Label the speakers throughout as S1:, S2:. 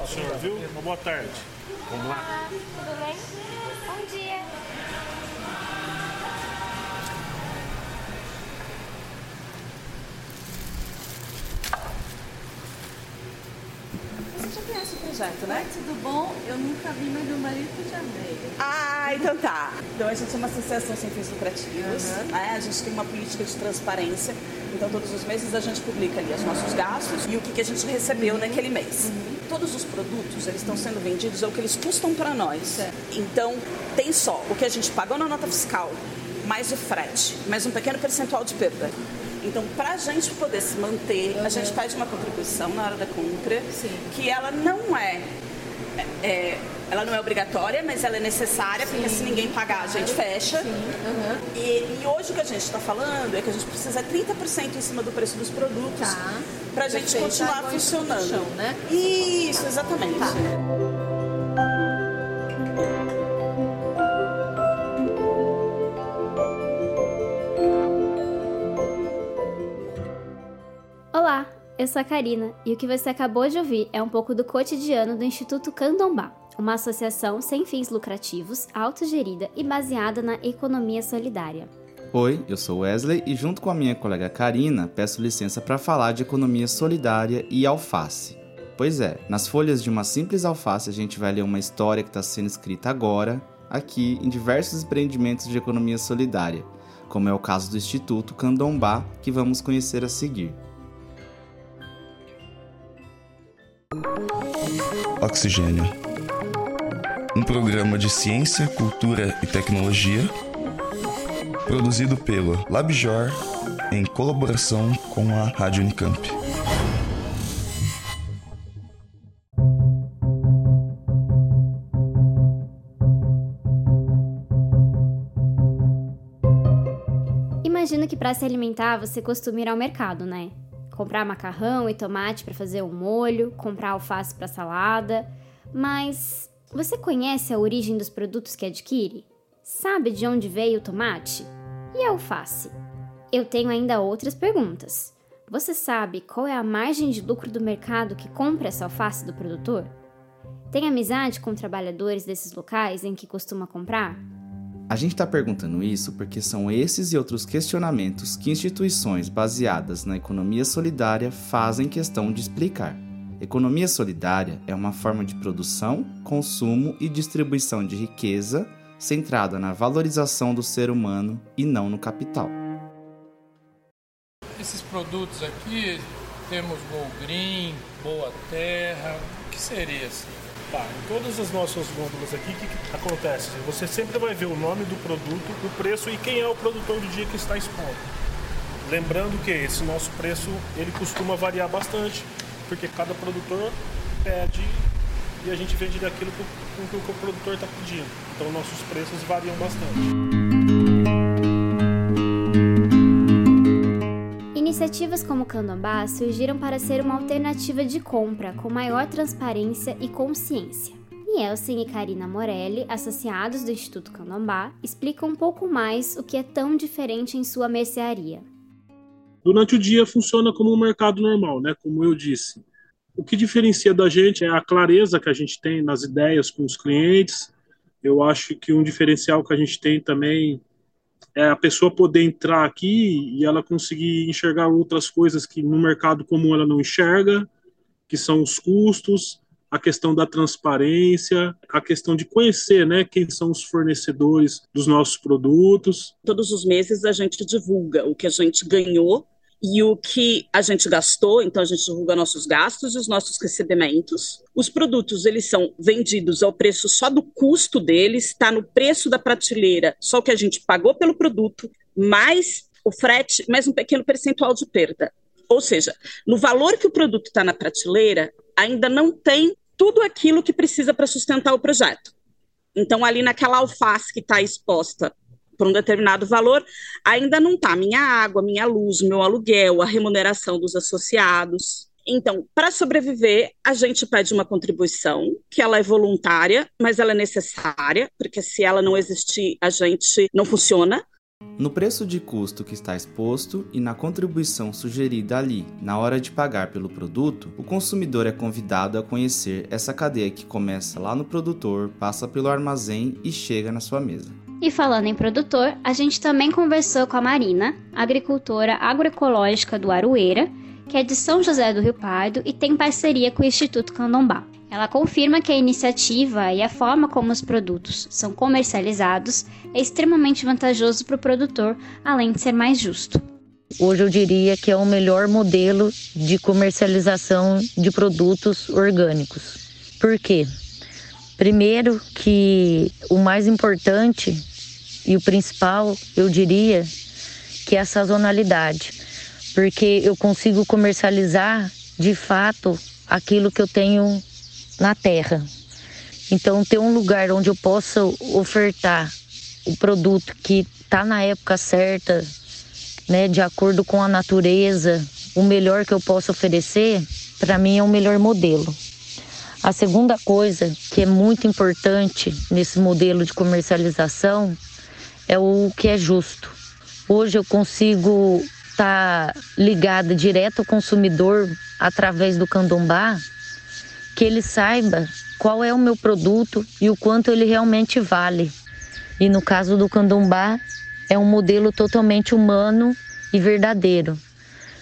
S1: do senhor, viu? Uma boa tarde. Vamos lá.
S2: Olá, tudo bem? Bom dia.
S3: Você já conhece o projeto, né?
S4: Tudo bom? Eu nunca vi, mas meu marido já veio.
S3: Ah, então tá. Então a gente é uma associação sem fins lucrativos, né? A gente tem uma política de transparência. Então todos os meses a gente publica ali os nossos gastos e o que, que a gente recebeu naquele mês. Todos os produtos, eles estão sendo vendidos é o que eles custam para nós. Então tem só o que a gente pagou na nota fiscal, mais o frete, mais um pequeno percentual de perda. Então, para a gente poder se manter, a gente pede uma contribuição na hora da compra, que ela não é, é- ela não é obrigatória, mas ela é necessária, porque se ninguém pagar, a gente fecha. E, e hoje o que a gente está falando é que a gente precisa 30% em cima do preço dos produtos
S4: Tá.
S3: para a gente continuar
S4: em
S3: funcionando.
S4: chão, né?
S3: Isso, exatamente.
S2: Olá, eu sou a Karina e o que você acabou de ouvir é um pouco do cotidiano do Instituto Candombá, uma associação sem fins lucrativos, autogerida e baseada na economia solidária.
S5: Oi, eu sou Wesley e junto com a minha colega Karina, peço licença para falar de economia solidária e alface. Pois é, nas folhas de uma simples alface a gente vai ler uma história que está sendo escrita agora, aqui, em diversos empreendimentos de economia solidária, como é o caso do Instituto Candombá, que vamos conhecer a seguir.
S6: Oxigênio. Um programa de ciência, cultura e tecnologia produzido pelo LabJor em colaboração com a Rádio Unicamp.
S2: Imagino que para se alimentar você costuma ir ao mercado, né? Comprar macarrão e tomate para fazer um molho, comprar alface para salada. Mas você conhece a origem dos produtos que adquire? Sabe de onde veio o tomate? E a alface? Eu tenho ainda outras perguntas. Você sabe qual é a margem de lucro do mercado que compra essa alface do produtor? Tem amizade com trabalhadores desses locais em que costuma comprar?
S5: A gente está perguntando isso porque são esses e outros questionamentos que instituições baseadas na economia solidária fazem questão de explicar. Economia solidária é uma forma de produção, consumo e distribuição de riqueza centrada na valorização do ser humano e não no capital.
S7: Esses produtos aqui, temos Go Green, Boa Terra, o que seria assim?
S1: Tá, em todas as nossas gôndolas aqui, o que, que acontece? Você sempre vai ver o nome do produto, o preço e quem é o produtor do dia que está expondo. Lembrando que esse nosso preço ele costuma variar bastante, porque cada produtor pede e a gente vende daquilo com, o que o produtor está pedindo. Então nossos preços variam bastante.
S2: Iniciativas como o Candombá surgiram para ser uma alternativa de compra com maior transparência e consciência. Nielsen e Karina Morelli, associados do Instituto Candombá, explicam um pouco mais o que é tão diferente em sua mercearia.
S1: Durante o dia funciona como um mercado normal, né? Como eu disse. O que diferencia da gente é a clareza que a gente tem nas ideias com os clientes. Eu acho que um diferencial que a gente tem também é a pessoa poder entrar aqui e ela conseguir enxergar outras coisas que no mercado comum ela não enxerga, que são os custos, a questão da transparência, a questão de conhecer, né, quem são os fornecedores dos nossos produtos.
S3: Todos os meses a gente divulga o que a gente ganhou e o que a gente gastou, então a gente divulga nossos gastos e os nossos recebimentos. Os produtos, eles são vendidos ao preço só do custo deles, está no preço da prateleira, só o que a gente pagou pelo produto, mais o frete, mais um pequeno percentual de perda. Ou seja, no valor que o produto está na prateleira, ainda não tem tudo aquilo que precisa para sustentar o projeto. Então, ali naquela alface que está exposta por um determinado valor, ainda não está minha água, minha luz, meu aluguel, a remuneração dos associados. Então, para sobreviver, a gente pede uma contribuição, que ela é voluntária, mas ela é necessária, porque se ela não existir, a gente não funciona.
S5: No preço de custo que está exposto e na contribuição sugerida ali, na hora de pagar pelo produto, o consumidor é convidado a conhecer essa cadeia que começa lá no produtor, passa pelo armazém e chega na sua mesa.
S2: E falando em produtor, a gente também conversou com a Marina, agricultora agroecológica do Aroeira, que é de São José do Rio Pardo e tem parceria com o Instituto Candombá. Ela confirma que a iniciativa e a forma como os produtos são comercializados é extremamente vantajoso para o produtor, além de ser mais justo.
S8: Hoje eu diria que é o melhor modelo de comercialização de produtos orgânicos. Por quê? Primeiro que o mais importante e o principal, eu diria, que é a sazonalidade porque eu consigo comercializar de fato aquilo que eu tenho na terra. Então, ter um lugar onde eu possa ofertar o produto que está na época certa, né, de acordo com a natureza, o melhor que eu posso oferecer, para mim é o melhor modelo. A segunda coisa que é muito importante nesse modelo de comercialização é o que é justo. Hoje eu consigo está ligada direto ao consumidor através do candombá, que ele saiba qual é o meu produto e o quanto ele realmente vale. E no caso do candombá, é um modelo totalmente humano e verdadeiro,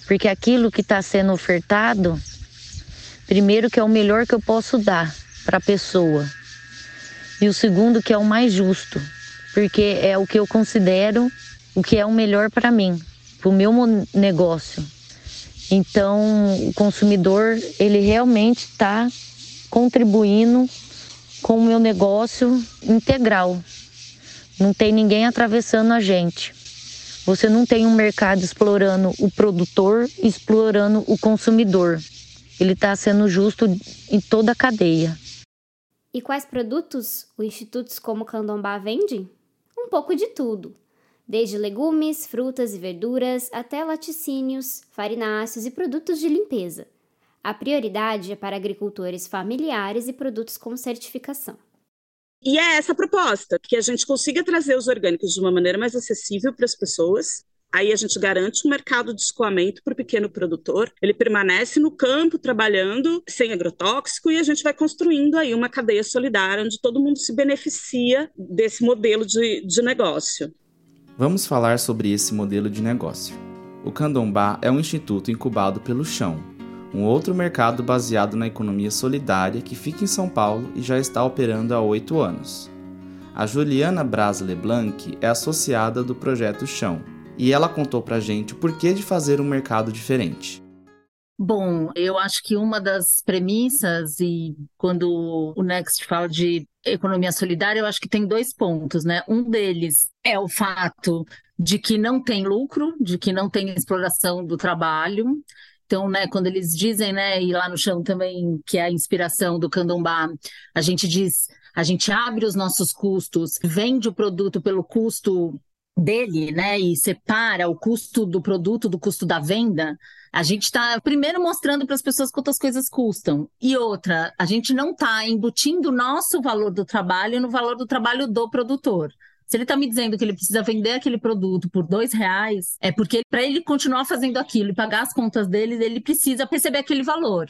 S8: porque aquilo que está sendo ofertado, primeiro que é o melhor que eu posso dar para a pessoa, e o segundo que é o mais justo, porque é o que eu considero o que é o melhor para mim para o meu negócio. Então, o consumidor ele realmente está contribuindo com o meu negócio integral. Não tem ninguém atravessando a gente. Você não tem um mercado explorando o produtor, explorando o consumidor. Ele está sendo justo em toda a cadeia.
S2: E quais produtos o Institutos como Candombá vende? Um pouco de tudo desde legumes, frutas e verduras até laticínios, farináceos e produtos de limpeza. A prioridade é para agricultores familiares e produtos com certificação.
S3: E é essa a proposta, que a gente consiga trazer os orgânicos de uma maneira mais acessível para as pessoas. Aí a gente garante um mercado de escoamento para o pequeno produtor. Ele permanece no campo trabalhando sem agrotóxico e a gente vai construindo aí uma cadeia solidária onde todo mundo se beneficia desse modelo de, de negócio.
S5: Vamos falar sobre esse modelo de negócio. O Candombá é um instituto incubado pelo Chão, um outro mercado baseado na economia solidária que fica em São Paulo e já está operando há oito anos. A Juliana Braz Leblanc é associada do projeto Chão e ela contou pra gente o porquê de fazer um mercado diferente.
S9: Bom, eu acho que uma das premissas, e quando o Next fala de economia solidária, eu acho que tem dois pontos, né? Um deles é o fato de que não tem lucro, de que não tem exploração do trabalho. Então, né, quando eles dizem, né, e lá no chão também, que é a inspiração do candombá, a gente diz, a gente abre os nossos custos, vende o produto pelo custo dele, né, e separa o custo do produto do custo da venda, a gente está primeiro mostrando para as pessoas quantas coisas custam. E outra, a gente não está embutindo o nosso valor do trabalho no valor do trabalho do produtor. Se ele está me dizendo que ele precisa vender aquele produto por dois reais, é porque para ele continuar fazendo aquilo e pagar as contas dele, ele precisa receber aquele valor.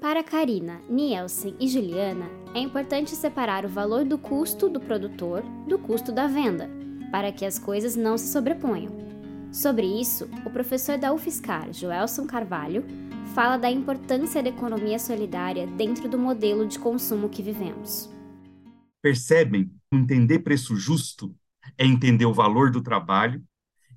S2: Para Karina, Nielsen e Juliana, é importante separar o valor do custo do produtor do custo da venda, para que as coisas não se sobreponham. Sobre isso, o professor da UFSCar, Joelson Carvalho, fala da importância da economia solidária dentro do modelo de consumo que vivemos.
S10: Percebem? Entender preço justo é entender o valor do trabalho,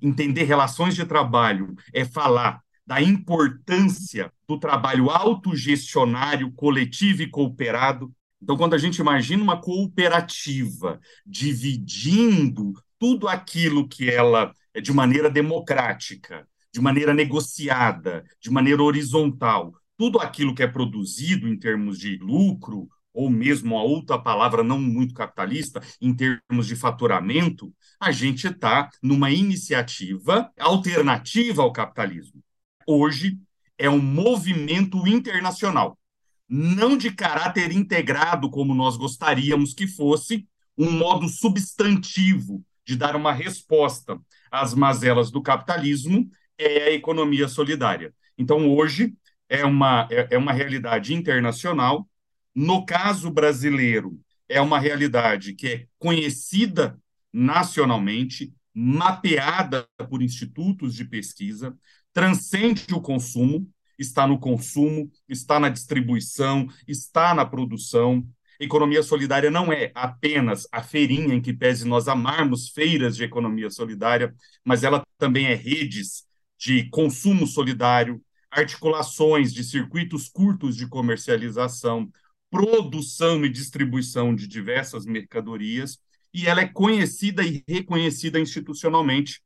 S10: entender relações de trabalho é falar da importância do trabalho autogestionário, coletivo e cooperado. Então, quando a gente imagina uma cooperativa dividindo tudo aquilo que ela, é de maneira democrática, de maneira negociada, de maneira horizontal, tudo aquilo que é produzido em termos de lucro, ou mesmo a outra palavra não muito capitalista, em termos de faturamento, a gente está numa iniciativa alternativa ao capitalismo. Hoje é um movimento internacional, não de caráter integrado como nós gostaríamos que fosse, um modo substantivo de dar uma resposta as mazelas do capitalismo é a economia solidária. Então, hoje, é uma, é, é uma realidade internacional. No caso brasileiro, é uma realidade que é conhecida nacionalmente, mapeada por institutos de pesquisa, transcende o consumo, está no consumo, está na distribuição, está na produção. Economia solidária não é apenas a feirinha em que pese nós amarmos feiras de economia solidária, mas ela também é redes de consumo solidário, articulações de circuitos curtos de comercialização, produção e distribuição de diversas mercadorias, e ela é conhecida e reconhecida institucionalmente.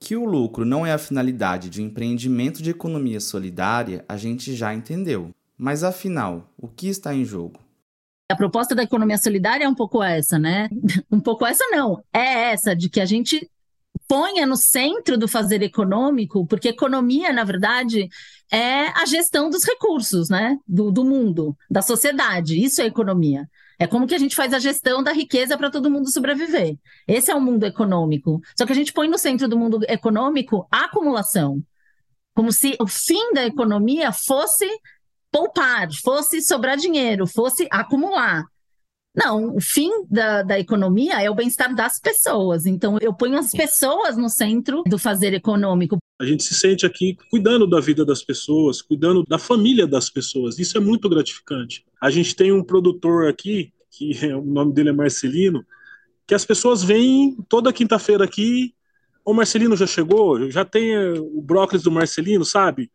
S5: Que o lucro não é a finalidade de um empreendimento de economia solidária, a gente já entendeu. Mas afinal, o que está em jogo?
S9: A proposta da economia solidária é um pouco essa, né? Um pouco essa não, é essa de que a gente ponha no centro do fazer econômico, porque economia, na verdade, é a gestão dos recursos, né? Do, do mundo, da sociedade. Isso é economia. É como que a gente faz a gestão da riqueza para todo mundo sobreviver. Esse é o mundo econômico. Só que a gente põe no centro do mundo econômico a acumulação. Como se o fim da economia fosse poupar, fosse sobrar dinheiro, fosse acumular. Não, o fim da, da economia é o bem-estar das pessoas. Então, eu ponho as pessoas no centro do fazer econômico.
S1: A gente se sente aqui cuidando da vida das pessoas, cuidando da família das pessoas. Isso é muito gratificante. A gente tem um produtor aqui, que é, o nome dele é Marcelino, que as pessoas vêm toda quinta-feira aqui. O Marcelino já chegou, já tem eh, o brócolis do Marcelino, sabe?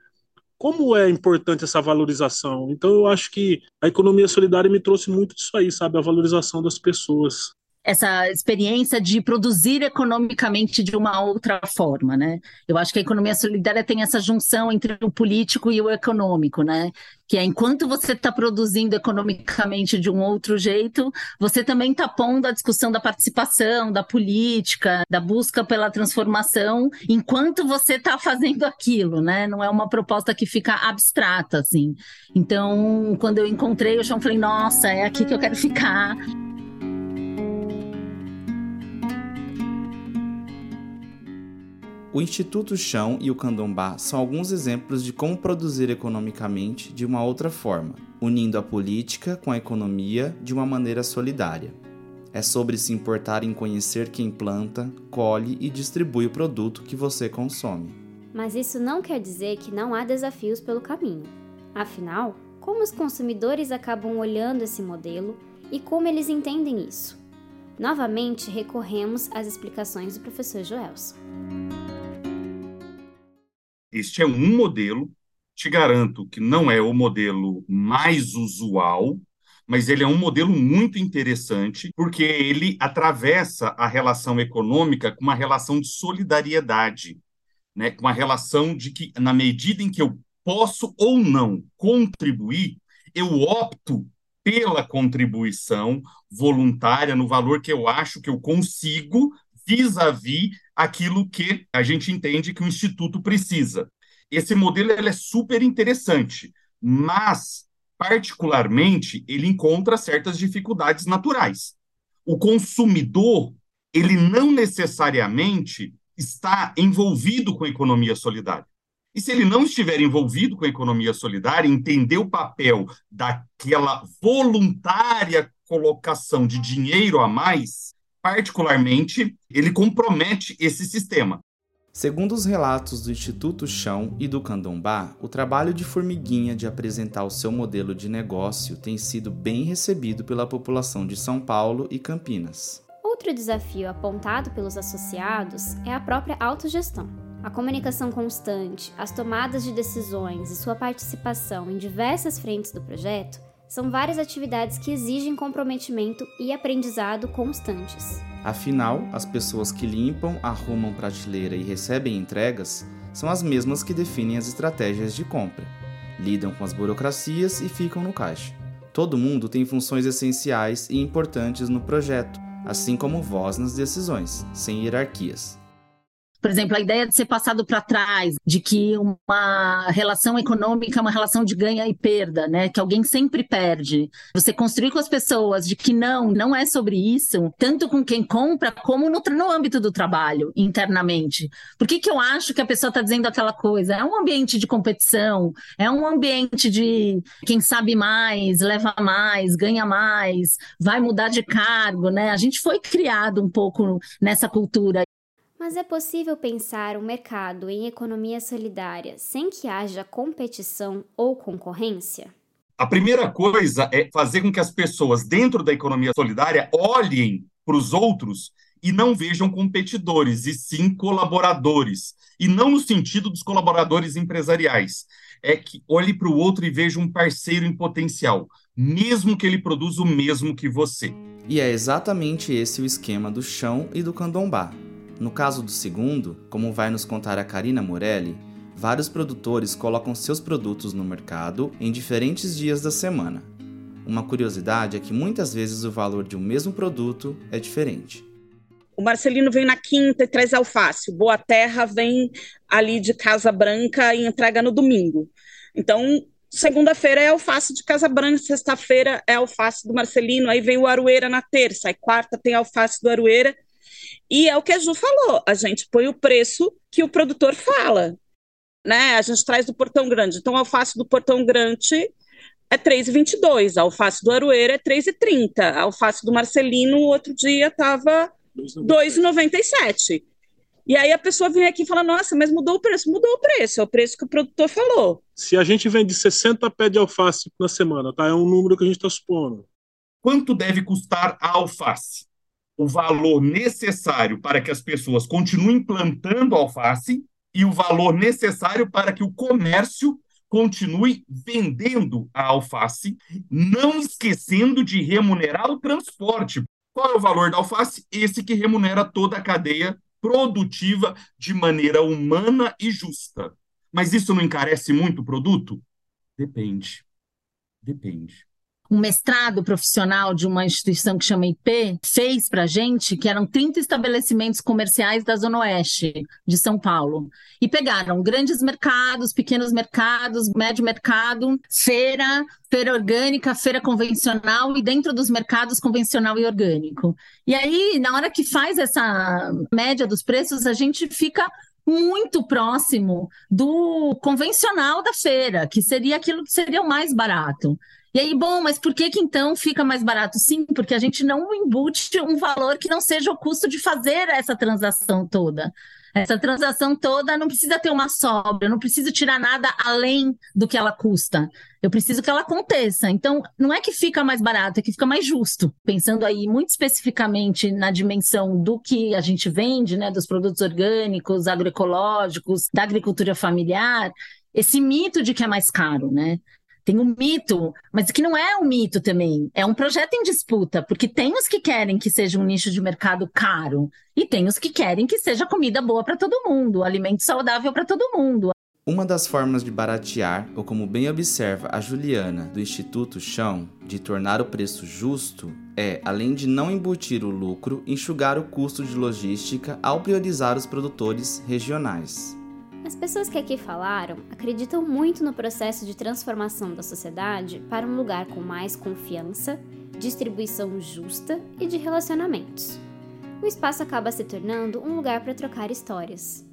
S1: Como é importante essa valorização. Então eu acho que a economia solidária me trouxe muito disso aí, sabe, a valorização das pessoas
S9: essa experiência de produzir economicamente de uma outra forma, né? Eu acho que a economia solidária tem essa junção entre o político e o econômico, né? Que é enquanto você está produzindo economicamente de um outro jeito, você também está pondo a discussão da participação, da política, da busca pela transformação, enquanto você está fazendo aquilo, né? Não é uma proposta que fica abstrata, assim. Então, quando eu encontrei o chão, falei, nossa, é aqui que eu quero ficar.
S5: O Instituto Chão e o Candombá são alguns exemplos de como produzir economicamente de uma outra forma, unindo a política com a economia de uma maneira solidária. É sobre se importar em conhecer quem planta, colhe e distribui o produto que você consome.
S2: Mas isso não quer dizer que não há desafios pelo caminho. Afinal, como os consumidores acabam olhando esse modelo e como eles entendem isso? Novamente, recorremos às explicações do professor Joelson.
S10: Este é um modelo, te garanto que não é o modelo mais usual, mas ele é um modelo muito interessante, porque ele atravessa a relação econômica com uma relação de solidariedade, né? com uma relação de que, na medida em que eu posso ou não contribuir, eu opto pela contribuição voluntária no valor que eu acho que eu consigo vis-à-vis aquilo que a gente entende que o Instituto precisa. Esse modelo ele é super interessante, mas, particularmente, ele encontra certas dificuldades naturais. O consumidor, ele não necessariamente está envolvido com a economia solidária. E se ele não estiver envolvido com a economia solidária, entender o papel daquela voluntária colocação de dinheiro a mais, particularmente, ele compromete esse sistema.
S5: Segundo os relatos do Instituto Chão e do Candombá, o trabalho de Formiguinha de apresentar o seu modelo de negócio tem sido bem recebido pela população de São Paulo e Campinas.
S2: Outro desafio apontado pelos associados é a própria autogestão. A comunicação constante, as tomadas de decisões e sua participação em diversas frentes do projeto são várias atividades que exigem comprometimento e aprendizado constantes.
S5: Afinal, as pessoas que limpam, arrumam prateleira e recebem entregas são as mesmas que definem as estratégias de compra, lidam com as burocracias e ficam no caixa. Todo mundo tem funções essenciais e importantes no projeto, assim como voz nas decisões, sem hierarquias.
S9: Por exemplo, a ideia de ser passado para trás, de que uma relação econômica é uma relação de ganha e perda, né? Que alguém sempre perde. Você construir com as pessoas de que não, não é sobre isso, tanto com quem compra como no, no âmbito do trabalho, internamente. Por que, que eu acho que a pessoa está dizendo aquela coisa? É um ambiente de competição, é um ambiente de quem sabe mais, leva mais, ganha mais, vai mudar de cargo, né? A gente foi criado um pouco nessa cultura.
S2: Mas é possível pensar um mercado em economia solidária sem que haja competição ou concorrência?
S10: A primeira coisa é fazer com que as pessoas dentro da economia solidária olhem para os outros e não vejam competidores, e sim colaboradores. E não no sentido dos colaboradores empresariais. É que olhe para o outro e veja um parceiro em potencial, mesmo que ele produza o mesmo que você.
S5: E é exatamente esse o esquema do chão e do candombá. No caso do segundo, como vai nos contar a Karina Morelli, vários produtores colocam seus produtos no mercado em diferentes dias da semana. Uma curiosidade é que muitas vezes o valor de um mesmo produto é diferente.
S3: O Marcelino vem na quinta e traz alface. O Boa Terra vem ali de Casa Branca e entrega no domingo. Então, segunda-feira é alface de Casa Branca, sexta-feira é alface do Marcelino, aí vem o Arueira na terça, aí quarta tem alface do Arueira e é o que a Ju falou, a gente põe o preço que o produtor fala, né? A gente traz do Portão Grande. Então, a alface do Portão Grande é 3,22, a alface do Aroeira é 3,30, a alface do Marcelino, outro dia, estava 2,97. E aí a pessoa vem aqui e fala, nossa, mas mudou o preço. Mudou o preço, é o preço que o produtor falou.
S1: Se a gente vende 60 pés de alface na semana, tá? É um número que a gente está supondo.
S10: Quanto deve custar a alface? O valor necessário para que as pessoas continuem plantando alface e o valor necessário para que o comércio continue vendendo a alface, não esquecendo de remunerar o transporte. Qual é o valor da alface? Esse que remunera toda a cadeia produtiva de maneira humana e justa. Mas isso não encarece muito o produto? Depende. Depende
S9: um mestrado profissional de uma instituição que chama IP fez para gente, que eram 30 estabelecimentos comerciais da Zona Oeste de São Paulo. E pegaram grandes mercados, pequenos mercados, médio mercado, feira, feira orgânica, feira convencional e dentro dos mercados convencional e orgânico. E aí, na hora que faz essa média dos preços, a gente fica muito próximo do convencional da feira, que seria aquilo que seria o mais barato. E aí, bom, mas por que que então fica mais barato? Sim, porque a gente não embute um valor que não seja o custo de fazer essa transação toda. Essa transação toda não precisa ter uma sobra, não preciso tirar nada além do que ela custa. Eu preciso que ela aconteça. Então, não é que fica mais barato, é que fica mais justo. Pensando aí muito especificamente na dimensão do que a gente vende, né, dos produtos orgânicos, agroecológicos, da agricultura familiar, esse mito de que é mais caro, né? Tem um mito, mas que não é um mito também. É um projeto em disputa, porque tem os que querem que seja um nicho de mercado caro e tem os que querem que seja comida boa para todo mundo, alimento saudável para todo mundo.
S5: Uma das formas de baratear, ou como bem observa a Juliana do Instituto Chão, de tornar o preço justo, é, além de não embutir o lucro, enxugar o custo de logística ao priorizar os produtores regionais.
S2: As pessoas que aqui falaram acreditam muito no processo de transformação da sociedade para um lugar com mais confiança, distribuição justa e de relacionamentos. O espaço acaba se tornando um lugar para trocar histórias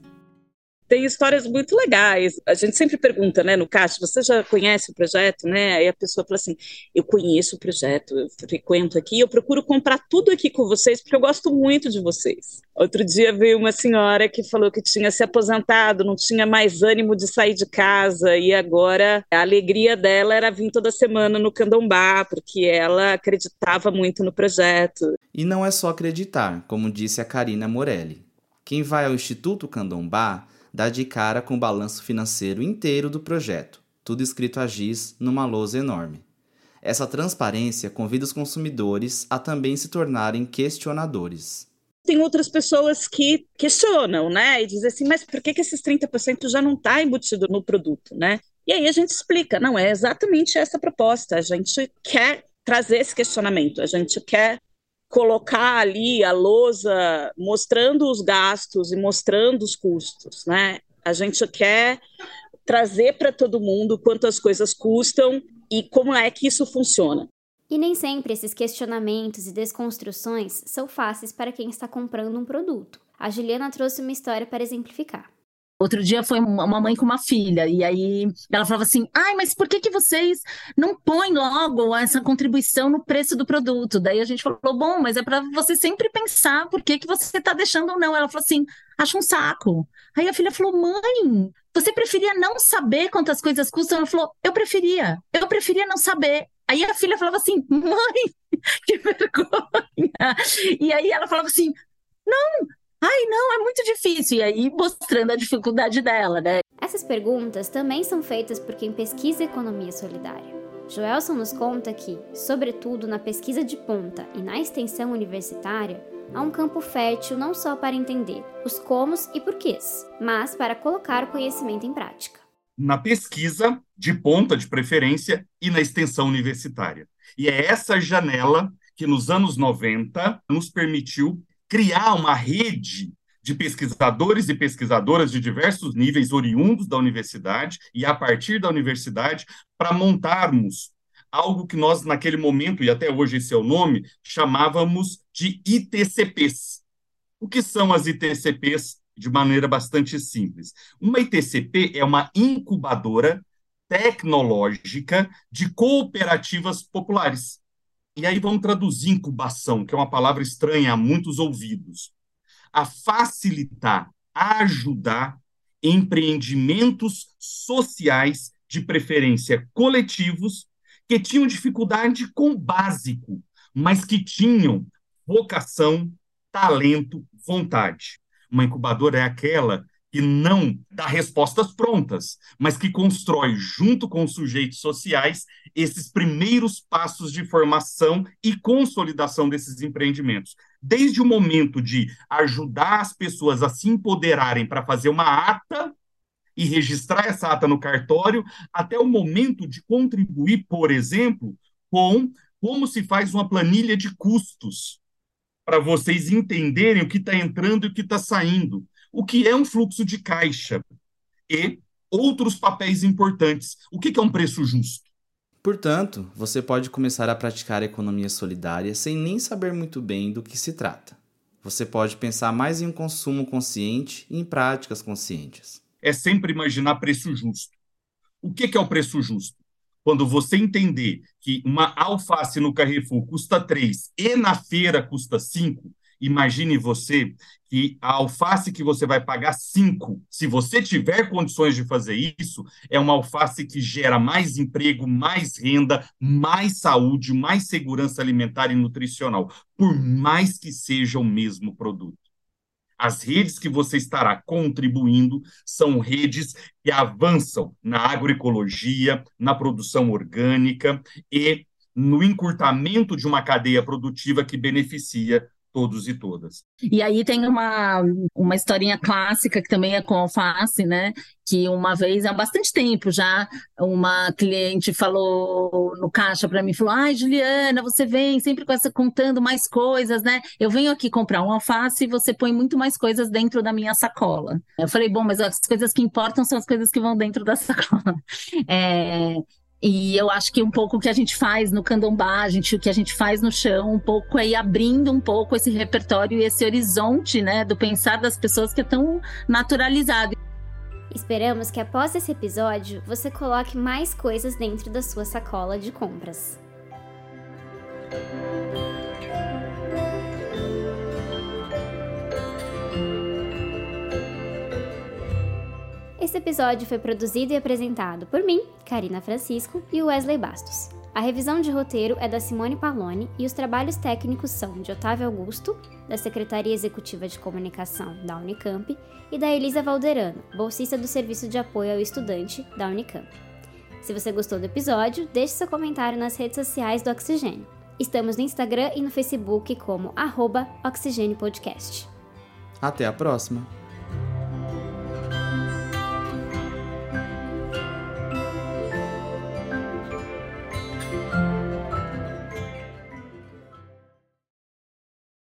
S3: tem histórias muito legais. A gente sempre pergunta, né, no caixa, você já conhece o projeto, né? Aí a pessoa fala assim, eu conheço o projeto, eu frequento aqui, eu procuro comprar tudo aqui com vocês porque eu gosto muito de vocês. Outro dia veio uma senhora que falou que tinha se aposentado, não tinha mais ânimo de sair de casa e agora a alegria dela era vir toda semana no Candombá, porque ela acreditava muito no projeto.
S5: E não é só acreditar, como disse a Karina Morelli. Quem vai ao Instituto Candombá dá de cara com o balanço financeiro inteiro do projeto, tudo escrito a giz numa lousa enorme. Essa transparência convida os consumidores a também se tornarem questionadores.
S3: Tem outras pessoas que questionam, né? E dizem assim, mas por que, que esses 30% já não está embutido no produto, né? E aí a gente explica, não, é exatamente essa proposta. A gente quer trazer esse questionamento, a gente quer colocar ali a lousa mostrando os gastos e mostrando os custos, né? A gente quer trazer para todo mundo quanto as coisas custam e como é que isso funciona.
S2: E nem sempre esses questionamentos e desconstruções são fáceis para quem está comprando um produto. A Juliana trouxe uma história para exemplificar.
S9: Outro dia foi uma mãe com uma filha, e aí ela falava assim: ai, mas por que, que vocês não põem logo essa contribuição no preço do produto? Daí a gente falou: bom, mas é para você sempre pensar por que, que você está deixando ou não. Ela falou assim: acho um saco. Aí a filha falou: mãe, você preferia não saber quantas coisas custam? Ela falou: eu preferia, eu preferia não saber. Aí a filha falava assim: mãe, que vergonha. E aí ela falava assim: não, Ai, não, é muito difícil. E aí mostrando a dificuldade dela, né?
S2: Essas perguntas também são feitas por quem pesquisa economia solidária. Joelson nos conta que, sobretudo na pesquisa de ponta e na extensão universitária, há um campo fértil não só para entender os comos e porquês, mas para colocar o conhecimento em prática.
S10: Na pesquisa de ponta, de preferência, e na extensão universitária. E é essa janela que, nos anos 90, nos permitiu criar uma rede de pesquisadores e pesquisadoras de diversos níveis oriundos da universidade e a partir da universidade para montarmos algo que nós naquele momento e até hoje esse é o nome chamávamos de ITCPs. O que são as ITCPs de maneira bastante simples? Uma ITCP é uma incubadora tecnológica de cooperativas populares. E aí vamos traduzir incubação, que é uma palavra estranha a muitos ouvidos. A facilitar, a ajudar empreendimentos sociais, de preferência coletivos, que tinham dificuldade com o básico, mas que tinham vocação, talento, vontade. Uma incubadora é aquela que não dá respostas prontas, mas que constrói, junto com os sujeitos sociais, esses primeiros passos de formação e consolidação desses empreendimentos. Desde o momento de ajudar as pessoas a se empoderarem para fazer uma ata e registrar essa ata no cartório, até o momento de contribuir, por exemplo, com como se faz uma planilha de custos, para vocês entenderem o que está entrando e o que está saindo o que é um fluxo de caixa e outros papéis importantes. O que é um preço justo?
S5: Portanto, você pode começar a praticar a economia solidária sem nem saber muito bem do que se trata. Você pode pensar mais em um consumo consciente e em práticas conscientes.
S10: É sempre imaginar preço justo. O que é o preço justo? Quando você entender que uma alface no Carrefour custa 3 e na feira custa 5, Imagine você que a alface que você vai pagar 5, se você tiver condições de fazer isso, é uma alface que gera mais emprego, mais renda, mais saúde, mais segurança alimentar e nutricional, por mais que seja o mesmo produto. As redes que você estará contribuindo são redes que avançam na agroecologia, na produção orgânica e no encurtamento de uma cadeia produtiva que beneficia todos e todas.
S9: E aí tem uma, uma historinha clássica que também é com alface, né? Que uma vez, há bastante tempo já, uma cliente falou no caixa para mim, falou, ai, Juliana, você vem sempre com essa contando mais coisas, né? Eu venho aqui comprar um alface e você põe muito mais coisas dentro da minha sacola. Eu falei, bom, mas as coisas que importam são as coisas que vão dentro da sacola. É, e eu acho que um pouco o que a gente faz no candomblé, a gente, o que a gente faz no chão, um pouco ir abrindo um pouco esse repertório e esse horizonte, né, do pensar das pessoas que é tão naturalizado.
S2: Esperamos que após esse episódio você coloque mais coisas dentro da sua sacola de compras. Esse episódio foi produzido e apresentado por mim, Karina Francisco e Wesley Bastos. A revisão de roteiro é da Simone Paloni e os trabalhos técnicos são de Otávio Augusto, da Secretaria Executiva de Comunicação da Unicamp, e da Elisa Valderano, bolsista do Serviço de Apoio ao Estudante da Unicamp. Se você gostou do episódio, deixe seu comentário nas redes sociais do Oxigênio. Estamos no Instagram e no Facebook como Oxigênio Podcast.
S5: Até a próxima!